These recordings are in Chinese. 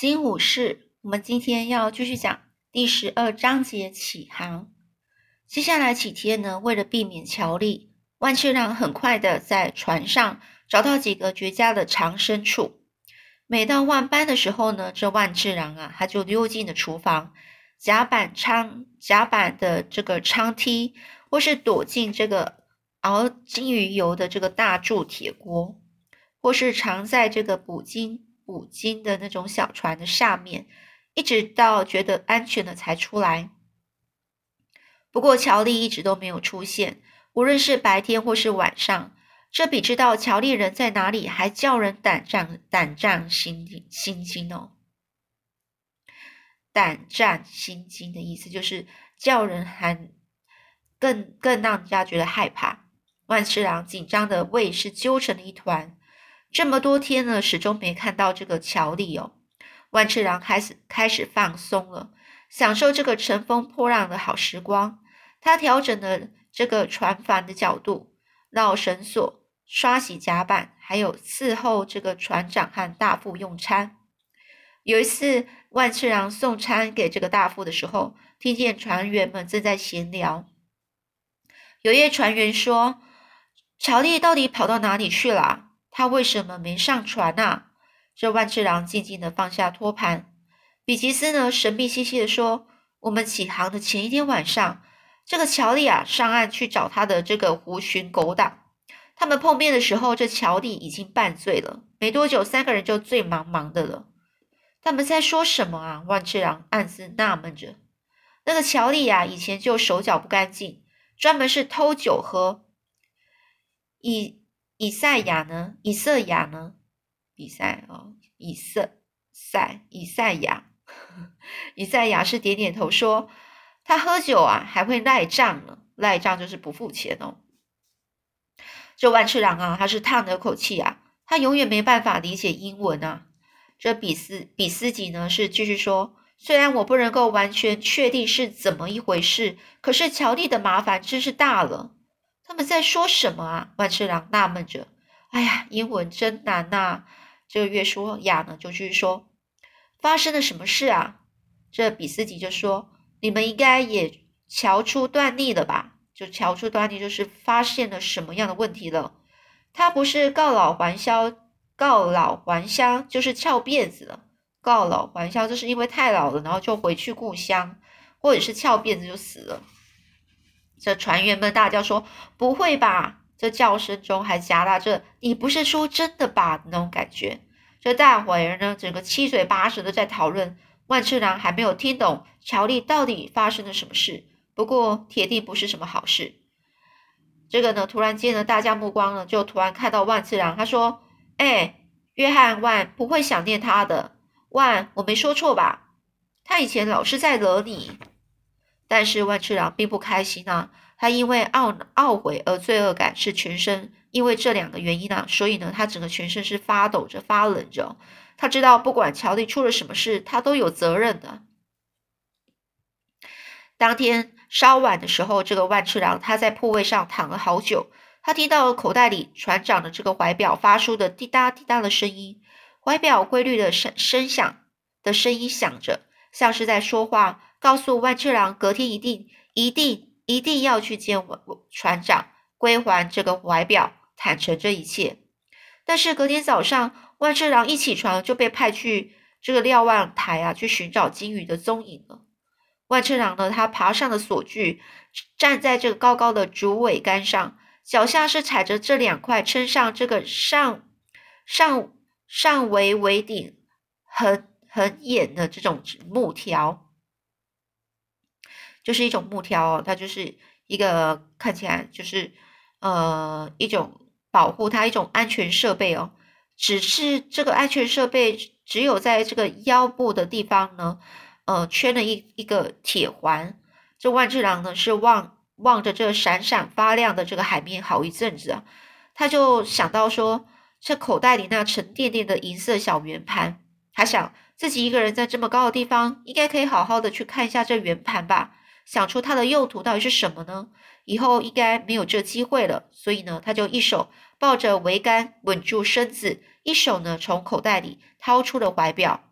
金武士，我们今天要继续讲第十二章节起航。接下来几天呢，为了避免乔丽，万次郎很快的在船上找到几个绝佳的藏身处。每到万班的时候呢，这万次郎啊，他就溜进了厨房，甲板舱、甲板的这个舱梯，或是躲进这个熬金鱼油的这个大铸铁锅，或是藏在这个捕鲸。五金的那种小船的下面，一直到觉得安全了才出来。不过乔丽一直都没有出现，无论是白天或是晚上，这比知道乔丽人在哪里还叫人胆战胆战心心惊哦。胆战心惊的意思就是叫人还更更让人家觉得害怕。万次郎紧张的胃是揪成了一团。这么多天了，始终没看到这个乔丽哦。万次郎开始开始放松了，享受这个乘风破浪的好时光。他调整了这个船帆的角度，绕绳索，刷洗甲板，还有伺候这个船长和大副用餐。有一次，万次郎送餐给这个大副的时候，听见船员们正在闲聊。有一船员说：“乔丽到底跑到哪里去了？”他为什么没上船啊？这万次郎静静的放下托盘。比吉斯呢，神秘兮兮的说：“我们起航的前一天晚上，这个乔利啊上岸去找他的这个狐群狗党。他们碰面的时候，这乔丽已经半醉了。没多久，三个人就醉茫茫的了。他们在说什么啊？”万次郎暗自纳闷着。那个乔利啊，以前就手脚不干净，专门是偷酒喝。以以赛亚呢？以色亚呢？比赛哦，以色赛以赛亚，以赛亚是点点头说：“他喝酒啊，还会赖账呢。赖账就是不付钱哦。”这万次郎啊，他是叹了口气啊，他永远没办法理解英文啊。这比斯比斯吉呢，是继续说：“虽然我不能够完全确定是怎么一回事，可是乔蒂的麻烦真是大了。”他们在说什么啊？万次郎纳闷着。哎呀，英文真难呐！这个越说雅呢，就继续说：“发生了什么事啊？”这比斯吉就说：“你们应该也瞧出端倪了吧？就瞧出端倪，就是发现了什么样的问题了。他不是告老还乡，告老还乡就是翘辫子了。告老还乡就是因为太老了，然后就回去故乡，或者是翘辫子就死了。”这船员们大叫说：“不会吧！”这叫声中还夹杂着“你不是说真的吧”那种感觉。这大伙儿呢，整个七嘴八舌的在讨论。万次郎还没有听懂乔丽到底发生了什么事，不过铁定不是什么好事。这个呢，突然间呢，大家目光呢就突然看到万次郎，他说：“哎，约翰万不会想念他的万，我没说错吧？他以前老是在惹你。”但是万次郎并不开心啊，他因为懊懊悔而罪恶感是全身，因为这两个原因呢，所以呢，他整个全身是发抖着、发冷着。他知道不管乔丽出了什么事，他都有责任的。当天稍晚的时候，这个万次郎他在铺位上躺了好久，他听到口袋里船长的这个怀表发出的滴答滴答的声音，怀表规律的声声响的声音响着，像是在说话。告诉万次郎，隔天一定、一定、一定要去见船长，归还这个怀表，坦诚这一切。但是隔天早上，万次郎一起床就被派去这个瞭望台啊，去寻找金鱼的踪影了。万次郎呢，他爬上了索具，站在这个高高的竹桅杆上，脚下是踩着这两块撑上这个上上上围围顶很很眼的这种木条。就是一种木条哦，它就是一个看起来就是呃一种保护它一种安全设备哦。只是这个安全设备只有在这个腰部的地方呢，呃圈了一一个铁环。这万智郎呢是望望着这闪闪发亮的这个海面好一阵子啊，他就想到说，这口袋里那沉甸甸的银色小圆盘，他想自己一个人在这么高的地方，应该可以好好的去看一下这圆盘吧。想出它的用途到底是什么呢？以后应该没有这机会了，所以呢，他就一手抱着桅杆稳住身子，一手呢从口袋里掏出了怀表。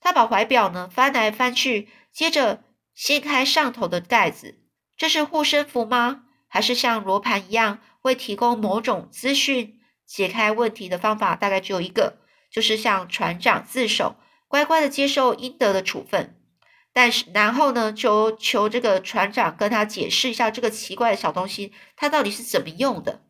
他把怀表呢翻来翻去，接着掀开上头的盖子。这是护身符吗？还是像罗盘一样会提供某种资讯？解开问题的方法大概只有一个，就是向船长自首，乖乖的接受应得的处分。但是然后呢，就求这个船长跟他解释一下这个奇怪的小东西，它到底是怎么用的。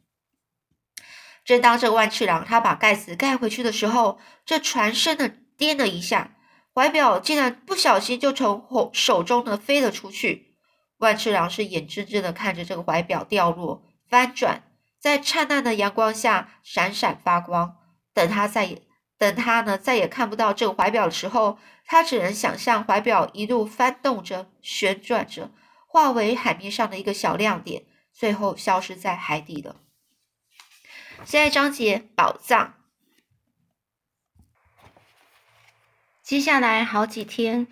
正当这个万次郎他把盖子盖回去的时候，这船身呢颠了一下，怀表竟然不小心就从手中呢飞了出去。万次郎是眼睁睁的看着这个怀表掉落、翻转，在灿烂的阳光下闪闪发光。等他再等他呢再也看不到这个怀表的时候，他只能想象怀表一路翻动着、旋转着，化为海面上的一个小亮点，最后消失在海底了。现在章节宝藏。接下来好几天，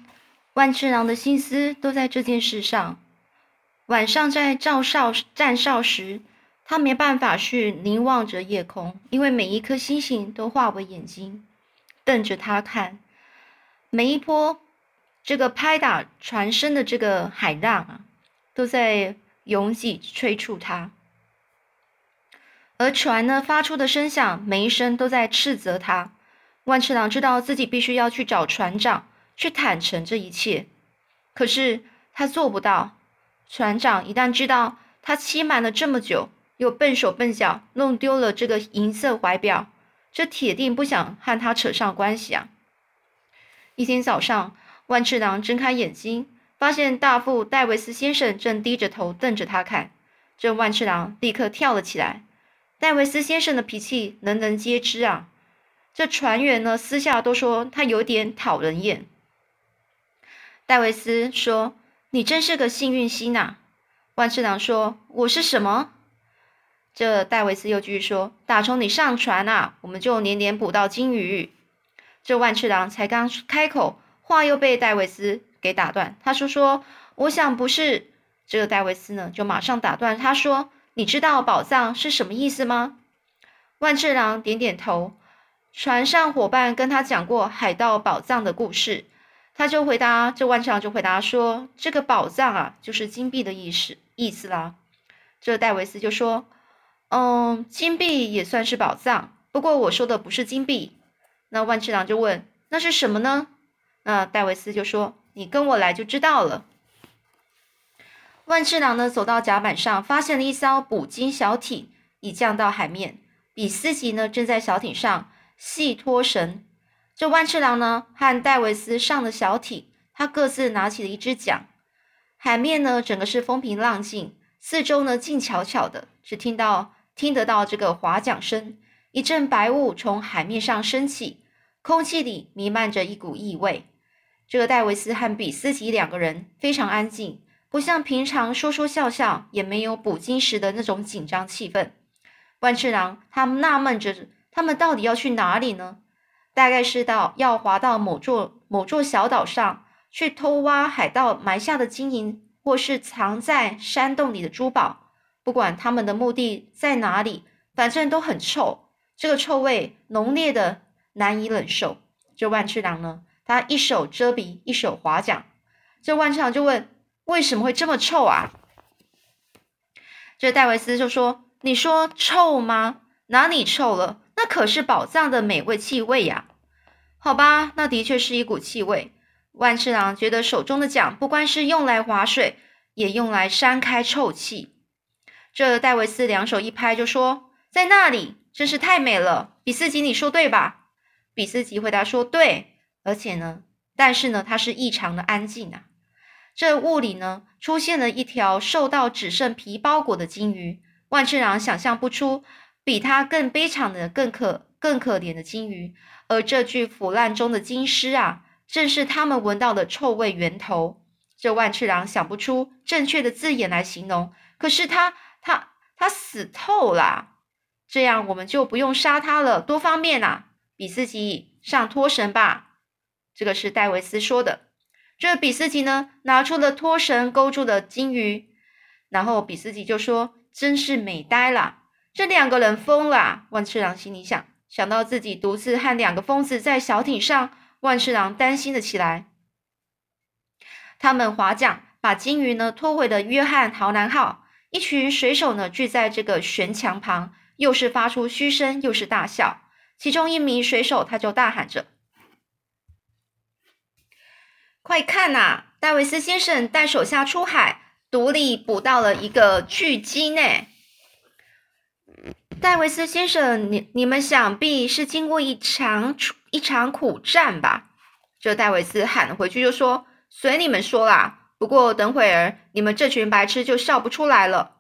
万次郎的心思都在这件事上。晚上在照哨站哨时，他没办法去凝望着夜空，因为每一颗星星都化为眼睛，瞪着他看。每一波这个拍打船身的这个海浪啊，都在拥挤催促他。而船呢发出的声响，每一声都在斥责他。万次郎知道自己必须要去找船长，去坦诚这一切，可是他做不到。船长一旦知道他欺瞒了这么久，又笨手笨脚弄丢了这个银色怀表，这铁定不想和他扯上关系啊！一天早上，万次郎睁开眼睛，发现大副戴维斯先生正低着头瞪着他看。这万次郎立刻跳了起来。戴维斯先生的脾气人人皆知啊，这船员呢私下都说他有点讨人厌。戴维斯说：“你真是个幸运星呐。”万次郎说：“我是什么？”这戴维斯又继续说：“打从你上船啊，我们就年年捕到金鱼。”这万次郎才刚开口，话又被戴维斯给打断。他说：“说我想不是。”这个戴维斯呢就马上打断他说。你知道宝藏是什么意思吗？万次郎点点头。船上伙伴跟他讲过海盗宝藏的故事，他就回答，这万次郎就回答说：“这个宝藏啊，就是金币的意思意思啦。”这戴维斯就说：“嗯，金币也算是宝藏，不过我说的不是金币。”那万次郎就问：“那是什么呢？”那戴维斯就说：“你跟我来就知道了。”万次郎呢，走到甲板上，发现了一艘捕鲸小艇已降到海面。比斯吉呢，正在小艇上系拖绳。这万次郎呢，和戴维斯上了小艇，他各自拿起了一只桨。海面呢，整个是风平浪静，四周呢静悄悄的，只听到听得到这个划桨声。一阵白雾从海面上升起，空气里弥漫着一股异味。这个戴维斯和比斯吉两个人非常安静。不像平常说说笑笑，也没有捕鲸时的那种紧张气氛。万次郎他们纳闷着，他们到底要去哪里呢？大概是到要划到某座某座小岛上去偷挖海盗埋下的金银，或是藏在山洞里的珠宝。不管他们的目的在哪里，反正都很臭。这个臭味浓烈的难以忍受。这万次郎呢，他一手遮鼻，一手划桨。这万次郎就问。为什么会这么臭啊？这戴维斯就说：“你说臭吗？哪里臭了？那可是宝藏的美味气味呀！好吧，那的确是一股气味。”万次郎觉得手中的桨不光是用来划水，也用来扇开臭气。这戴维斯两手一拍就说：“在那里，真是太美了。”比斯吉，你说对吧？比斯吉回答说：“对，而且呢，但是呢，它是异常的安静啊。”这雾里呢，出现了一条瘦到只剩皮包裹的金鱼。万次郎想象不出比它更悲惨的、更可、更可怜的金鱼。而这具腐烂中的金尸啊，正是他们闻到的臭味源头。这万次郎想不出正确的字眼来形容。可是他、他、死透了。这样我们就不用杀他了，多方便啊！比斯吉，上拖绳吧。这个是戴维斯说的。这比斯吉呢，拿出了拖绳勾住的金鱼，然后比斯吉就说：“真是美呆了，这两个人疯了。”万次郎心里想，想到自己独自和两个疯子在小艇上万次郎担心了起来。他们划桨把金鱼呢拖回了约翰豪南号，一群水手呢聚在这个悬墙旁，又是发出嘘声，又是大笑。其中一名水手他就大喊着：“快看呐，戴维斯先生带手下出海，独立捕到了一个巨鲸呢！”戴维斯先生，你你们想必是经过一场一场苦战吧？这戴维斯喊了回去，就说：“随你们说啦，不过等会儿你们这群白痴就笑不出来了。”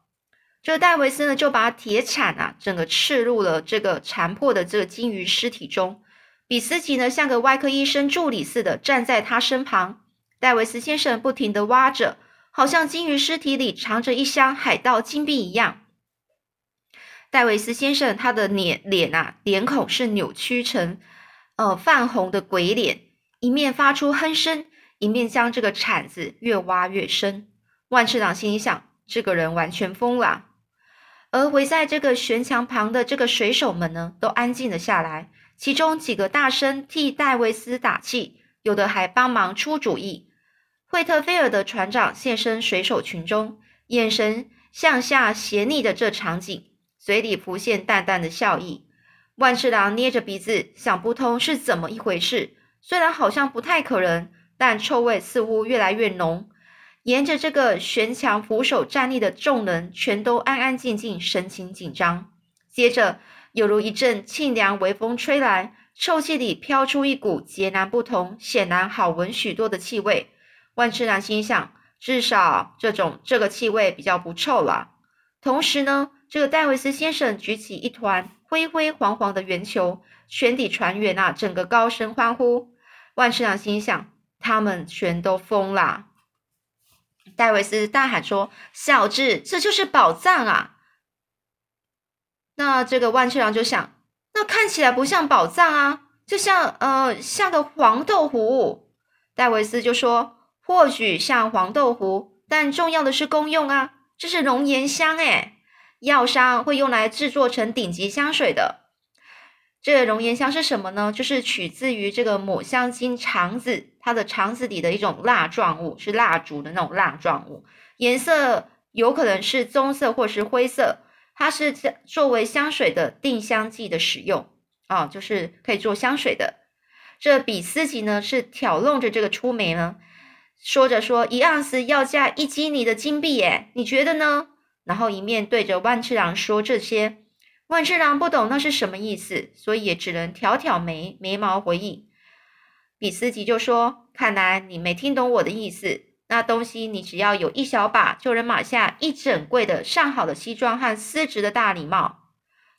这戴维斯呢，就把铁铲啊，整个刺入了这个残破的这个金鱼尸体中。比斯吉呢，像个外科医生助理似的站在他身旁。戴维斯先生不停地挖着，好像金鱼尸体里藏着一箱海盗金币一样。戴维斯先生，他的脸脸啊，脸孔是扭曲成呃泛红的鬼脸，一面发出哼声，一面将这个铲子越挖越深。万次郎心里想：这个人完全疯了。而围在这个悬墙旁的这个水手们呢，都安静了下来。其中几个大声替戴维斯打气，有的还帮忙出主意。惠特菲尔的船长现身水手群中，眼神向下斜睨的这场景。嘴里浮现淡淡的笑意，万次郎捏着鼻子想不通是怎么一回事。虽然好像不太可能，但臭味似乎越来越浓。沿着这个悬墙扶手站立的众人全都安安静静，神情紧张。接着，犹如一阵清凉微风吹来，臭气里飘出一股截然不同、显然好闻许多的气味。万次郎心想，至少这种这个气味比较不臭了。同时呢。这个戴维斯先生举起一团灰灰黄黄的圆球，全体船员啊，整个高声欢呼。万次郎心想：他们全都疯了。戴维斯大喊说：“小智，这就是宝藏啊！”那这个万次郎就想：那看起来不像宝藏啊，就像呃，像个黄豆糊。戴维斯就说：“或许像黄豆糊，但重要的是功用啊，这是龙涎香哎。”药商会用来制作成顶级香水的。这龙涎香是什么呢？就是取自于这个抹香鲸肠子，它的肠子里的一种蜡状物，是蜡烛的那种蜡状物，颜色有可能是棕色或是灰色。它是作为香水的定香剂的使用啊，就是可以做香水的。这比斯吉呢是挑弄着这个出梅呢，说着说一盎司要价一基尼的金币耶，你觉得呢？然后一面对着万次郎说这些，万次郎不懂那是什么意思，所以也只能挑挑眉眉毛回应。比斯吉就说：“看来你没听懂我的意思。那东西你只要有一小把，就能买下一整柜的上好的西装和丝质的大礼帽。”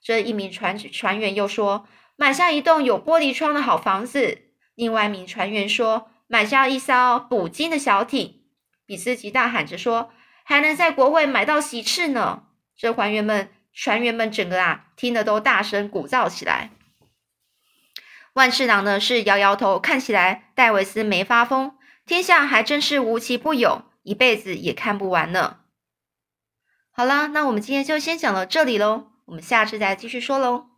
这一名船船员又说：“买下一栋有玻璃窗的好房子。”另外一名船员说：“买下一艘捕鲸的小艇。”比斯吉大喊着说。还能在国会买到喜翅呢！这船员们、船员们整个啊，听得都大声鼓噪起来。万次郎呢是摇摇头，看起来戴维斯没发疯。天下还真是无奇不有，一辈子也看不完呢。好啦，那我们今天就先讲到这里喽，我们下次再继续说喽。